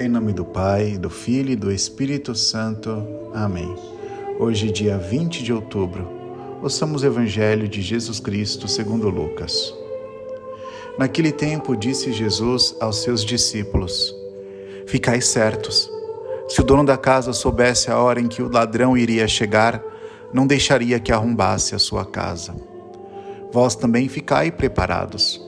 Em nome do Pai, do Filho e do Espírito Santo. Amém. Hoje, dia 20 de outubro, ouçamos o Evangelho de Jesus Cristo segundo Lucas. Naquele tempo disse Jesus aos seus discípulos: Ficai certos. Se o dono da casa soubesse a hora em que o ladrão iria chegar, não deixaria que arrombasse a sua casa. Vós também ficai preparados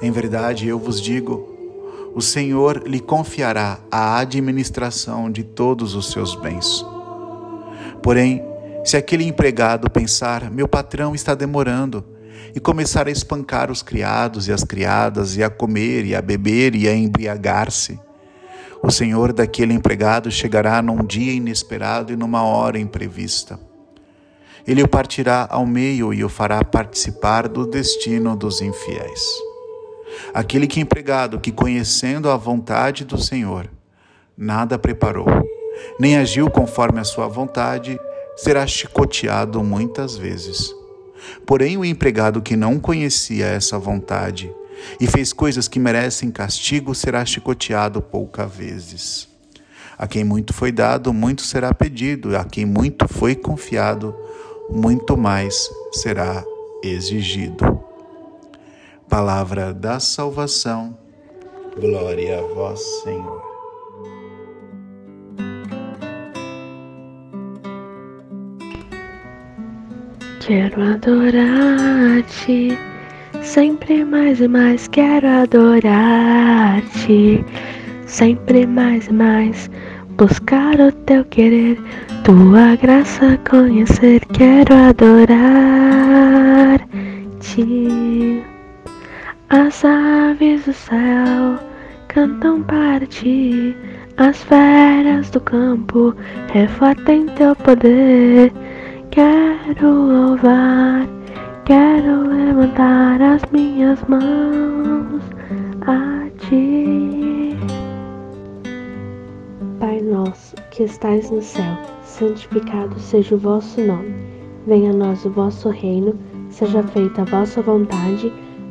Em verdade, eu vos digo: o Senhor lhe confiará a administração de todos os seus bens. Porém, se aquele empregado pensar, meu patrão está demorando, e começar a espancar os criados e as criadas, e a comer e a beber e a embriagar-se, o senhor daquele empregado chegará num dia inesperado e numa hora imprevista. Ele o partirá ao meio e o fará participar do destino dos infiéis. Aquele que empregado que conhecendo a vontade do Senhor, nada preparou, nem agiu conforme a sua vontade, será chicoteado muitas vezes. Porém, o empregado que não conhecia essa vontade e fez coisas que merecem castigo será chicoteado poucas vezes. A quem muito foi dado, muito será pedido, a quem muito foi confiado, muito mais será exigido. Palavra da salvação. Glória a vós, Senhor. Quero adorar-te, sempre mais e mais quero adorar-te, sempre mais e mais buscar o teu querer, tua graça conhecer, quero adorar-te. As aves do céu cantam para ti, as feras do campo refletem teu poder. Quero louvar, quero levantar as minhas mãos a ti. Pai nosso que estais no céu, santificado seja o vosso nome. Venha a nós o vosso reino, seja feita a vossa vontade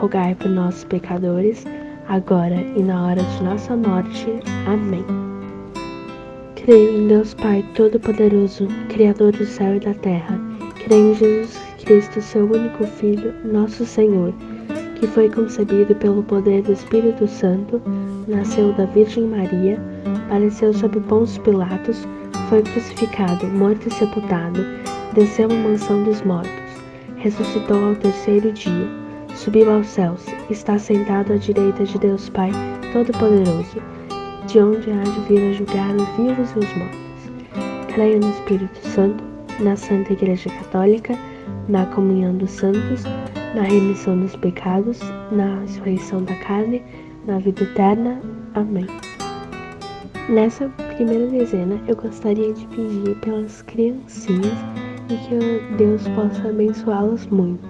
rogai por nós pecadores, agora e na hora de nossa morte. Amém. Creio em Deus Pai Todo-Poderoso, Criador do céu e da terra. Creio em Jesus Cristo, seu único Filho, nosso Senhor, que foi concebido pelo poder do Espírito Santo, nasceu da Virgem Maria, apareceu sob Pôncio Pilatos, foi crucificado, morto e sepultado, desceu à mansão dos mortos, ressuscitou ao terceiro dia subiu aos céus, está sentado à direita de Deus Pai Todo-Poderoso, de onde há de vir a julgar os vivos e os mortos. Creio no Espírito Santo, na Santa Igreja Católica, na comunhão dos santos, na remissão dos pecados, na ressurreição da carne, na vida eterna. Amém. Nessa primeira dezena, eu gostaria de pedir pelas criancinhas e que Deus possa abençoá-las muito.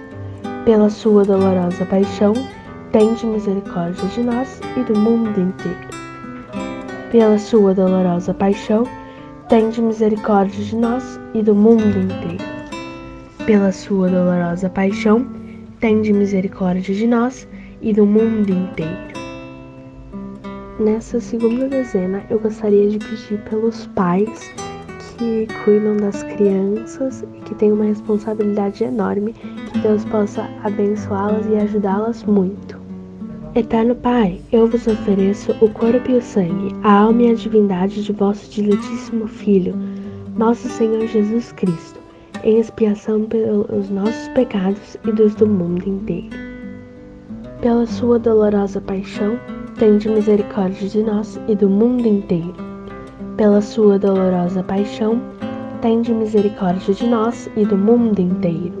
Pela sua dolorosa paixão, tende misericórdia de nós e do mundo inteiro pela sua dolorosa paixão, tende misericórdia de nós e do mundo inteiro. Pela sua dolorosa paixão, tende misericórdia de nós e do mundo inteiro. Nessa segunda dezena, eu gostaria de pedir pelos pais que cuidam das crianças e que têm uma responsabilidade enorme, que Deus possa abençoá-las e ajudá-las muito. Eterno Pai, eu vos ofereço o corpo e o sangue, a alma e a divindade de vosso diletíssimo Filho, nosso Senhor Jesus Cristo, em expiação pelos nossos pecados e dos do mundo inteiro. Pela sua dolorosa paixão, tende misericórdia de nós e do mundo inteiro. Pela sua dolorosa paixão, tende misericórdia de nós e do mundo inteiro.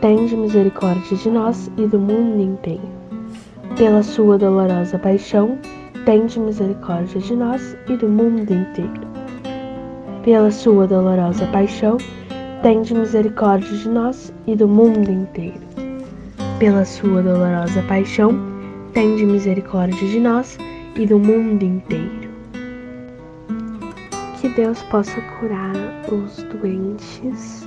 tende misericórdia de nós e do mundo inteiro pela sua dolorosa paixão, tende misericórdia de nós e do mundo inteiro. Pela sua dolorosa paixão, tende misericórdia de nós e do mundo inteiro. Pela sua dolorosa paixão, tende misericórdia de nós e do mundo inteiro. Que Deus possa curar os doentes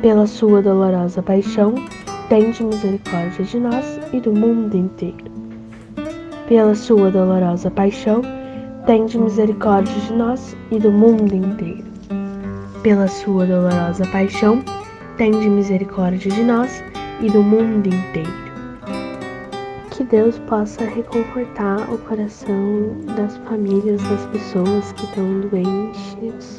pela sua dolorosa paixão, tende misericórdia de nós e do mundo inteiro. Pela sua dolorosa paixão, tende misericórdia de nós e do mundo inteiro. Pela sua dolorosa paixão, tende misericórdia de nós e do mundo inteiro. Que Deus possa reconfortar o coração das famílias das pessoas que estão doentes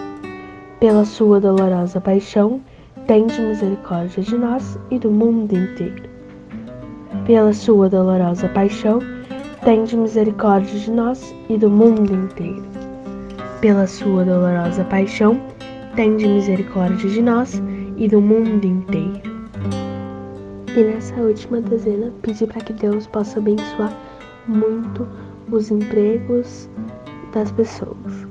pela sua dolorosa paixão, tende misericórdia de nós e do mundo inteiro. Pela sua dolorosa paixão, tende misericórdia de nós e do mundo inteiro. Pela sua dolorosa paixão, tende misericórdia de nós e do mundo inteiro. E nessa última dezena, pedir para que Deus possa abençoar muito os empregos das pessoas.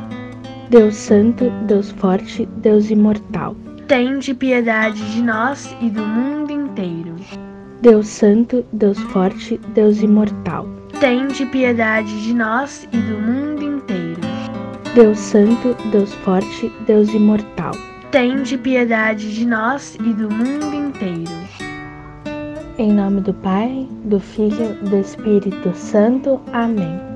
Deus Santo, Deus Forte, Deus Imortal, tende piedade de nós e do mundo inteiro. Deus Santo, Deus Forte, Deus Imortal, tende piedade de nós e do mundo inteiro. Deus Santo, Deus Forte, Deus Imortal, tende piedade de nós e do mundo inteiro. Em nome do Pai, do Filho, do Espírito Santo. Amém.